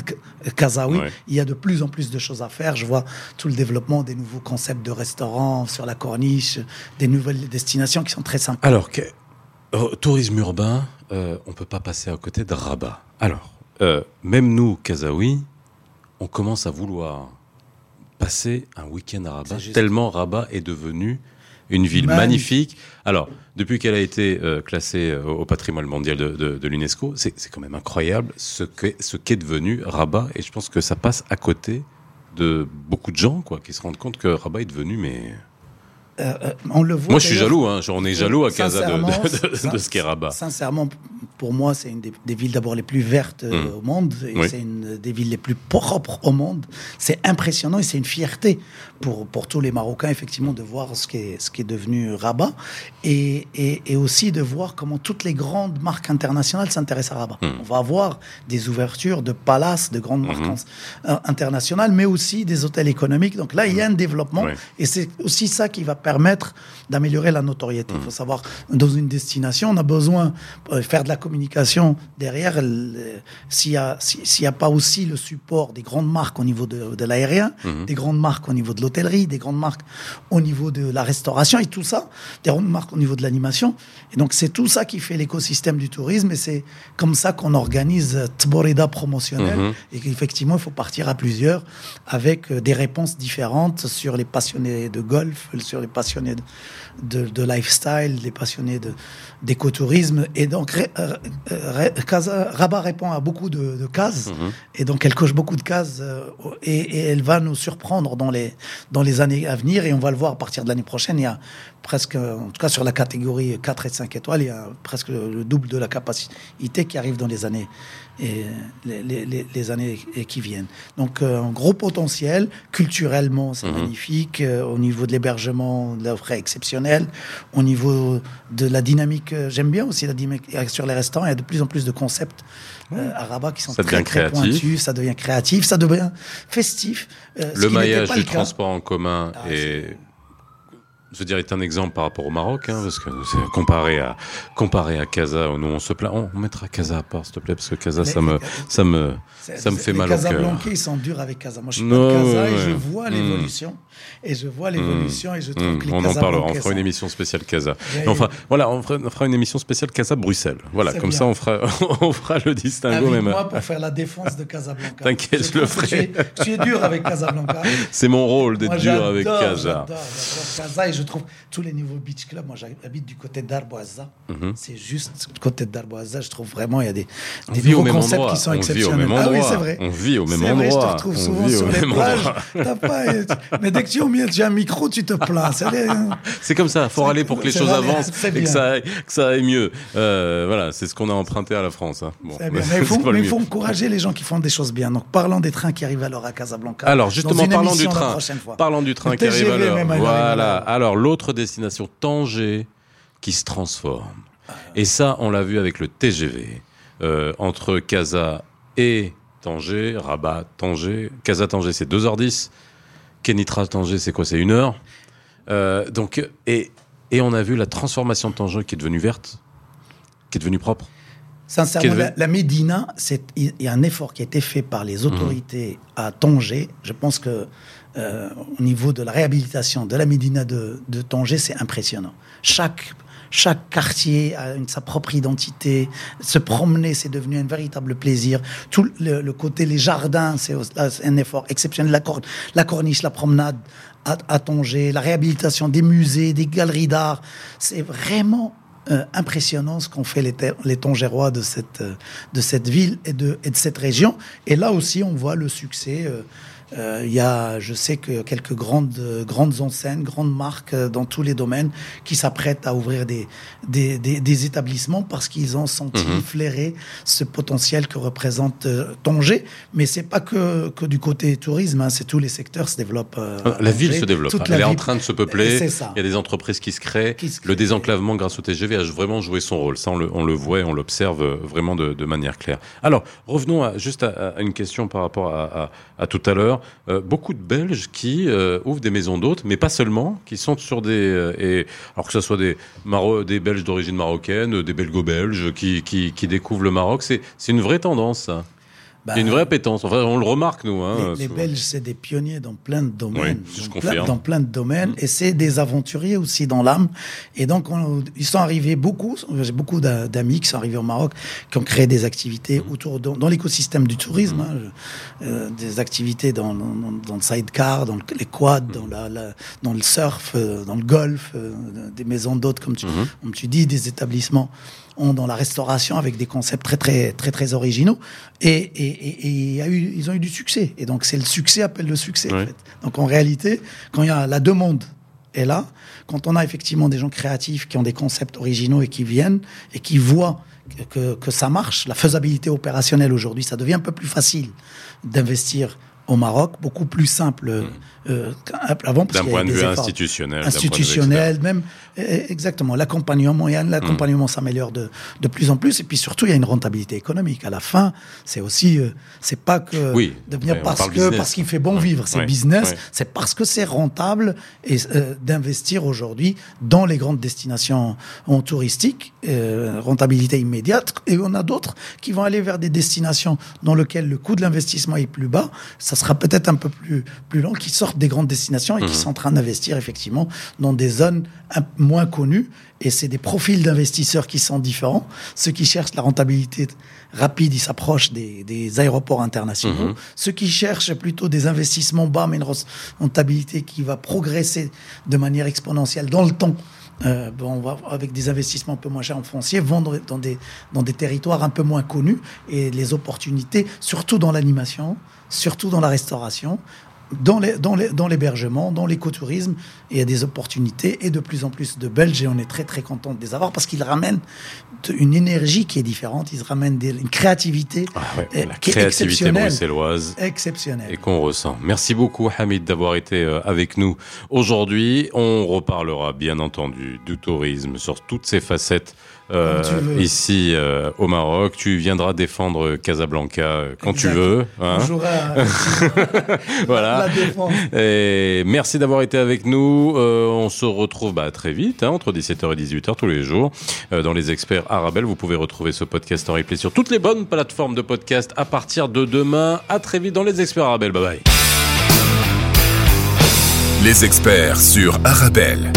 Kazaoui. Il y a de plus en plus de choses à faire. Je vois tout le développement des nouveaux concepts de restaurants sur la corniche, des nouvelles destinations qui sont très sympas. Alors, que, euh, tourisme urbain, euh, on peut pas passer à côté de Rabat. Alors, euh, même nous, Kazaoui, on commence à vouloir passer un week-end à Rabat, tellement Rabat est devenu une ville magnifique. Alors, depuis qu'elle a été classée au patrimoine mondial de, l'UNESCO, c'est quand même incroyable ce qu'est ce qu'est devenu Rabat. Et je pense que ça passe à côté de beaucoup de gens quoi, qui se rendent compte que Rabat est devenu mais euh, euh, on le voit. Moi, je suis jaloux. Hein, on est jaloux à Casa de, de, de, ce qu'est Rabat. Sincèrement, pour moi, c'est une des, villes d'abord les plus vertes euh, hmm. au monde. Et c'est une des villes les plus propres au monde. C'est impressionnant et c'est une fierté pour, pour tous les Marocains, effectivement, de voir ce qui est, ce qui est devenu Rabat. Et, et, aussi de voir comment toutes les grandes marques internationales s'intéressent à Rabat. Hmm. On va avoir des ouvertures de palaces, de grandes marques hmm. internationales, mais aussi des hôtels économiques. Donc là, il y a un développement. Et c'est aussi ça qui va permettre d'améliorer la notoriété. Il faut savoir, dans une destination, on a besoin de faire de la communication derrière, s'il n'y a, s'il a pas aussi le support des grandes marques au niveau de, l'aérien, mhm. des grandes marques au niveau de l'hôtellerie, des grandes marques au niveau de la restauration et tout ça, des grandes marques au niveau de l'animation. Et donc, c'est tout ça qui fait l'écosystème du tourisme et c'est comme ça qu'on organise Tboreda promotionnel mhm. et qu'effectivement, il faut partir à plusieurs avec des réponses différentes sur les passionnés de golf, sur les passionnés de, de, lifestyle, des passionnés d'écotourisme. Et donc, Rabat répond à beaucoup de, cases. Mhm. Et donc, elle coche beaucoup de cases. Euh, et, elle va nous surprendre dans les, dans les années à venir. Et on va le voir à partir de l'année prochaine. Il y a presque, en tout cas sur la catégorie 4 et 5 étoiles, il y a presque le double de la capacité qui arrive dans les années et les, les, années qui viennent. Donc euh, un gros potentiel, culturellement c'est mhm. magnifique, euh, au niveau de l'hébergement, l'offre est exceptionnelle, au niveau de la dynamique, euh, j'aime bien aussi la dynamique sur les restaurants, il y a de plus en plus de concepts à Rabat qui sont très, très pointus, ça devient créatif, ça devient festif. le maillage du transport en commun ah, est je veux dire, est un exemple par rapport au Maroc, hein, parce que comparé à comparé à Casa, nous on se plaint, on, mettra Casa à part, s'il te plaît, parce que Casa, ça me ça me ça me fait mal au cœur. ils sont durs avec Casa. Moi, je suis pas Casa et je vois hmm. l'évolution et je vois l'évolution et je trouve hmm. que les on en parlera. On fera une émission spéciale Casa. Enfin, voilà, on fera, une émission spéciale Casa Bruxelles. Voilà, comme ça, on fera on fera le distinguo même. Moi pour faire la défense de Casablanca. T'inquiète, je, le ferai. Je suis dur avec Casablanca. C'est mon rôle d'être dur avec Casa. Casa et je trouve tous les nouveaux beach clubs. Moi, j'habite du côté d'Arboisa. Mhm. C'est juste du côté d'Arboisa. Je trouve vraiment il y a des, des nouveaux concepts qui sont exceptionnels. Ah oui, c'est vrai. On vit au même endroit. je te retrouve souvent sur les plages. mais dès que tu as un micro, tu te plains. C'est comme ça. Il faut aller pour que les choses avancent et que ça, aille, que ça aille mieux. Euh, voilà, c'est ce qu'on a emprunté à la France. Hein. Bon, mais il faut, faut, encourager les gens qui font des choses bien. Donc, parlant des trains qui arrivent à l'heure à Casablanca. Alors, justement, parlant du train. Parlant du train qui arrive à l'heure. Voilà. Alors, l'autre destination Tanger qui se transforme. Et ça, on l'a vu avec le TGV. Euh, entre Casa et Tanger, Rabat, Tanger. Casa, Tanger, c'est 2h10. Kenitra, Tanger, c'est quoi C'est 1 heure. Euh, donc, et, et on a vu la transformation de Tanger qui est devenue verte, qui est devenue propre. Sincèrement, la, Médina, il y a un effort qui a été fait par les autorités à Tanger. Je pense que euh, au niveau de la réhabilitation de la Médina de, de Tanger, c'est impressionnant. Chaque chaque quartier a sa propre identité. Se promener, c'est devenu un véritable plaisir. Tout le, côté, les jardins, c'est un effort exceptionnel. La, corniche, la promenade à, à Tanger, la réhabilitation des musées, des galeries d'art. C'est vraiment euh, impressionnant ce qu'ont fait les, les Tongérois de cette, de cette ville et de, et de cette région. Et là aussi, on voit le succès. Euh, Euh, il y a, je sais que quelques grandes, grandes enseignes, grandes marques euh, dans tous les domaines qui s'apprêtent à ouvrir des, des, des, établissements parce qu'ils ont senti mhm. flairer ce potentiel que représente euh, Tanger. Mais c'est pas que, que du côté tourisme, hein, c'est tous les secteurs se développent. la ville se développe. Elle est en train de se peupler. Il y a des entreprises qui se créent. Le désenclavement grâce au TGV a vraiment joué son rôle. Ça, on le, on le voit et on l'observe vraiment de, de, manière claire. Alors, revenons à, juste à, une question par rapport à, à tout à l'heure. Euh, beaucoup de Belges qui euh, ouvrent des maisons d'hôtes, mais pas seulement, qui sont sur des... Euh, et, alors que ce soit des, Maro des Belges d'origine marocaine, des Belgo-Belges qui, qui, découvrent le Maroc, c'est une vraie tendance. Bah, une vraie appétence. Enfin, on le remarque, nous. Hein, les, Belges, c'est des pionniers dans plein de domaines. dans, plein, dans, plein, de domaines. Mm. Et c'est des aventuriers aussi dans l'âme. Et donc, ils sont arrivés beaucoup. J'ai beaucoup d'amis qui sont arrivés au Maroc, qui ont créé des activités mm. autour, dans, l'écosystème du tourisme. Mm. Hein, euh, des activités dans, dans, le sidecar, dans les quads, dans, la, dans le surf, euh, dans le golf, euh, des maisons d'hôtes, comme tu, mm-hmm. comme tu dis, des établissements ont dans la restauration avec des concepts très très très très originaux. Et, et, et, et eu, ils ont eu du succès. Et donc c'est le succès appelle le succès en fait. donc en réalité quand il y a la demande est là quand on a effectivement des gens créatifs qui ont des concepts originaux et qui viennent et qui voient que, que ça marche la faisabilité opérationnelle aujourd'hui ça devient un peu plus facile d'investir au Maroc, beaucoup plus simple euh, hmm. euh avant. D'un point de vue institutionnel. Institutionnel, même. Exactement. L'accompagnement, l'accompagnement hmm. s'améliore de, de plus en plus. Et puis surtout, il y a une rentabilité économique. À la fin, c'est aussi, euh, c'est pas que oui, devenir parce que, parce qu'il fait bon vivre. C'est business. C'est parce que c'est rentable et euh, d'investir aujourd'hui dans les grandes destinations touristiques, rentabilité immédiate. Et on a d'autres qui vont aller vers des destinations dans lesquelles le coût de l'investissement est plus bas. Ça sera peut-être un peu plus, plus long, qui sortent des grandes destinations et qui mhm. sont en train d'investir effectivement dans des zones moins connues. Et c'est des profils d'investisseurs qui sont différents. Ceux qui cherchent la rentabilité rapide, ils s'approchent des, des, aéroports internationaux. Mhm. Ceux qui cherchent plutôt des investissements bas, mais une rentabilité qui va progresser de manière exponentielle dans le temps. Euh, on va, avec des investissements un peu moins chers en foncier, vendre dans des, dans des territoires un peu moins connus et les opportunités, surtout dans l'animation, surtout dans la restauration, dans l'hébergement, dans, l'écotourisme, il y a des opportunités et de plus en plus de Belges et on est très très content de les avoir parce qu'ils ramènent une énergie qui est différente, ils ramènent une créativité ah la qui créativité est bruxelloise exceptionnelle et qu'on ressent. Merci beaucoup Hamid d'avoir été euh, avec nous aujourd'hui. On reparlera bien entendu du tourisme sur toutes ses facettes euh, ici euh, au Maroc. Tu viendras défendre Casablanca euh, quand tu veux. Hein. voilà. Et merci d'avoir été avec nous. on se retrouve bah, très vite, hein, entre 17h et 18h tous les jours, dans les experts Arabelle. Vous pouvez retrouver ce podcast en replay sur toutes les bonnes plateformes de podcast à partir de demain. À très vite dans les experts Arabelle. Bye bye. Les experts sur Arabelle.